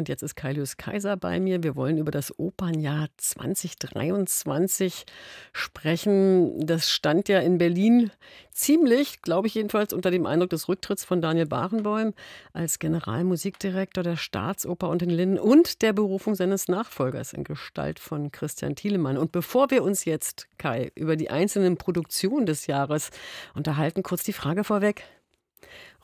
Und jetzt ist Kailius Kaiser bei mir. Wir wollen über das Opernjahr 2023 sprechen. Das stand ja in Berlin ziemlich, glaube ich jedenfalls, unter dem Eindruck des Rücktritts von Daniel Barenboim als Generalmusikdirektor der Staatsoper und den Linden und der Berufung seines Nachfolgers in Gestalt von Christian Thielemann. Und bevor wir uns jetzt, Kai, über die einzelnen Produktionen des Jahres unterhalten, kurz die Frage vorweg.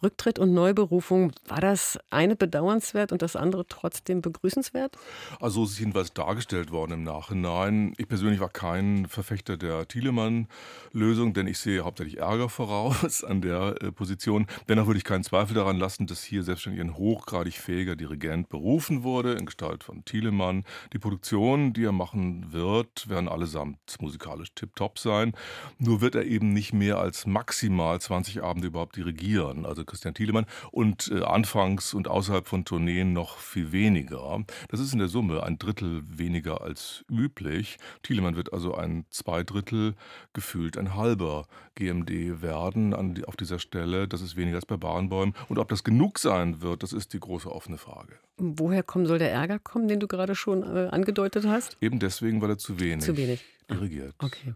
Rücktritt und Neuberufung, war das eine bedauernswert und das andere trotzdem begrüßenswert? Also es ist jedenfalls dargestellt worden im Nachhinein. Ich persönlich war kein Verfechter der Thielemann-Lösung, denn ich sehe hauptsächlich Ärger voraus an der äh, Position. Dennoch würde ich keinen Zweifel daran lassen, dass hier selbstverständlich ein hochgradig fähiger Dirigent berufen wurde, in Gestalt von Thielemann. Die Produktionen, die er machen wird, werden allesamt musikalisch tiptop sein. Nur wird er eben nicht mehr als maximal 20 Abende überhaupt dirigieren. Also Christian Thielemann und äh, anfangs und außerhalb von Tourneen noch viel weniger. Das ist in der Summe ein Drittel weniger als üblich. Thielemann wird also ein Zweidrittel, gefühlt ein halber GMD werden an auf dieser Stelle. Das ist weniger als bei Barenbäumen. Und ob das genug sein wird, das ist die große offene Frage. Woher kommen soll der Ärger kommen, den du gerade schon äh, angedeutet hast? Eben deswegen, weil er zu wenig. Zu wenig dirigiert. Okay.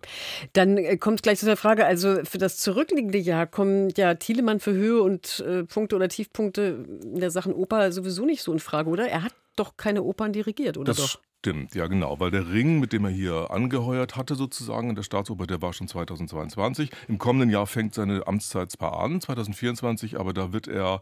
Dann äh, kommt gleich zu der Frage, also für das zurückliegende Jahr kommen ja Thielemann für Höhe und äh, Punkte oder Tiefpunkte in der Sachen Oper sowieso nicht so in Frage, oder? Er hat doch keine Opern dirigiert, oder das doch? Stimmt, ja genau, weil der Ring, mit dem er hier angeheuert hatte sozusagen in der Staatsoper, der war schon 2022. Im kommenden Jahr fängt seine Amtszeit zwar an, 2024, aber da wird er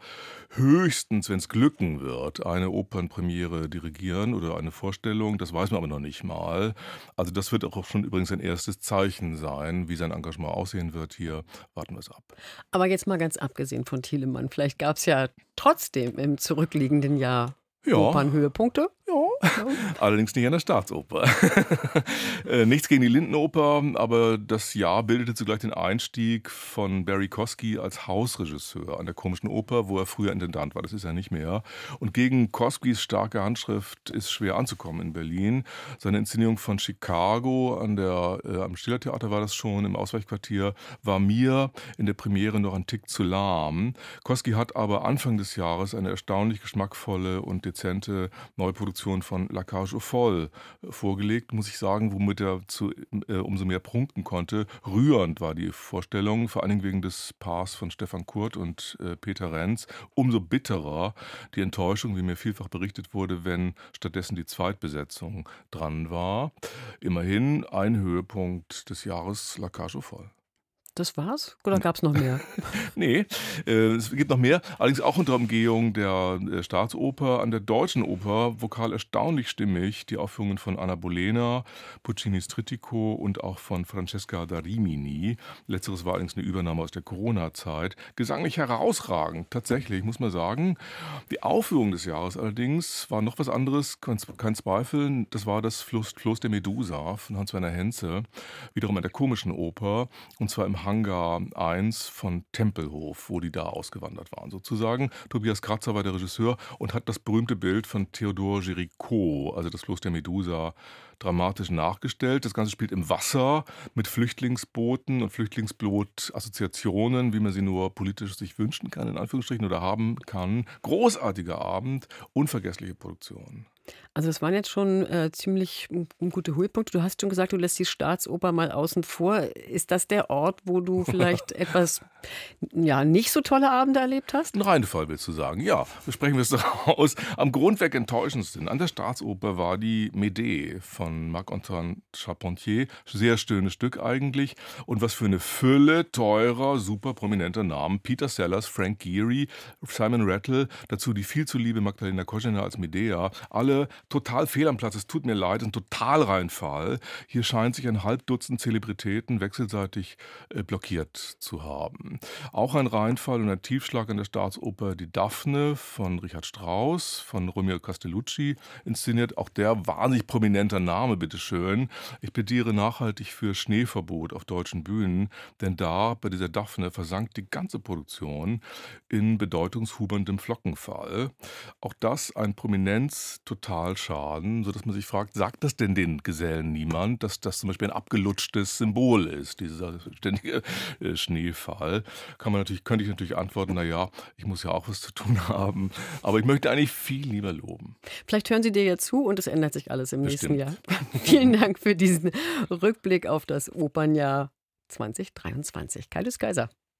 höchstens, wenn es glücken wird, eine Opernpremiere dirigieren oder eine Vorstellung, das weiß man aber noch nicht mal. Also das wird auch schon übrigens ein erstes Zeichen sein, wie sein Engagement aussehen wird hier. Warten wir es ab. Aber jetzt mal ganz abgesehen von Thielemann, vielleicht gab es ja trotzdem im zurückliegenden Jahr ja. Opernhöhepunkte. Allerdings nicht an der Staatsoper. Äh, nichts gegen die Lindenoper, aber das Jahr bildete zugleich den Einstieg von Barry Kosky als Hausregisseur an der Komischen Oper, wo er früher Intendant war. Das ist er nicht mehr. Und gegen Koskys starke Handschrift ist schwer anzukommen in Berlin. Seine Inszenierung von Chicago an der, äh, am Schillertheater war das schon, im Ausweichquartier, war mir in der Premiere noch ein Tick zu lahm. Kosky hat aber Anfang des Jahres eine erstaunlich geschmackvolle und dezente Neuproduktion von La Cage aux Folles vorgelegt, muss ich sagen, womit er zu, äh, umso mehr prunken konnte. Rührend war die Vorstellung, vor allen Dingen wegen des Paars von Stefan Kurt und äh, Peter Renz. Umso bitterer die Enttäuschung, wie mir vielfach berichtet wurde, wenn stattdessen die Zweitbesetzung dran war. Immerhin ein Höhepunkt des Jahres La Cage aux Folles. Das war's? Oder gab es noch mehr? nee, äh, es gibt noch mehr. Allerdings auch unter Umgehung der äh, Staatsoper an der Deutschen Oper, vokal erstaunlich stimmig. Die Aufführungen von Anna Bolena, Puccinis Trittico und auch von Francesca da Rimini. Letzteres war allerdings eine Übernahme aus der Corona-Zeit. Gesanglich herausragend, tatsächlich, muss man sagen. Die Aufführung des Jahres allerdings war noch was anderes, kein Zweifel. Das war das Floß, Floß der Medusa von Hans-Werner Henze, wiederum an der Komischen Oper. Und zwar im Hangar 1 von Tempelhof, wo die da ausgewandert waren sozusagen. Tobias Kratzer war der Regisseur und hat das berühmte Bild von Theodor Géricault, also das Floß der Medusa, dramatisch nachgestellt. Das Ganze spielt im Wasser mit Flüchtlingsbooten und Flüchtlingsboot-Assoziationen, wie man sie nur politisch sich wünschen kann, in Anführungsstrichen, oder haben kann. Großartiger Abend, unvergessliche Produktion. Also es waren jetzt schon äh, ziemlich gute Höhepunkte. Du hast schon gesagt, du lässt die Staatsoper mal außen vor. Ist das der Ort, wo du vielleicht etwas ja, nicht so tolle Abende erlebt hast? Ein Reinfall willst du sagen. Ja, besprechen wir es doch aus. Am Grundweg enttäuschendsten an der Staatsoper war die Médée von Marc-Antoine Charpentier. Sehr schönes Stück eigentlich. Und was für eine Fülle teurer, super prominenter Namen. Peter Sellers, Frank Geary, Simon Rattle, dazu die viel zu liebe Magdalena Koschena als Medea. Alle total fehl am Platz. Es tut mir leid, ein Totalreinfall. Hier scheint sich ein Halbdutzend Zelebritäten wechselseitig äh, blockiert zu haben. Auch ein Reinfall und ein Tiefschlag an der Staatsoper Die Daphne von Richard Strauss, von Romeo Castellucci inszeniert. Auch der wahnsinnig prominenter Name, bitteschön. Ich plädiere nachhaltig für Schneeverbot auf deutschen Bühnen, denn da bei dieser Daphne versank die ganze Produktion in bedeutungshuberndem Flockenfall. Auch das ein Prominenz total Moralschaden, sodass man sich fragt, sagt das denn den Gesellen niemand, dass das zum Beispiel ein abgelutschtes Symbol ist, dieser ständige äh, Schneefall? Kann man natürlich, könnte ich natürlich antworten, na ja, ich muss ja auch was zu tun haben, aber ich möchte eigentlich viel lieber loben. Vielleicht hören Sie dir ja zu und es ändert sich alles im Bestimmt. nächsten Jahr. Vielen Dank für diesen Rückblick auf das Opernjahr 2023. Kaius Kaiser.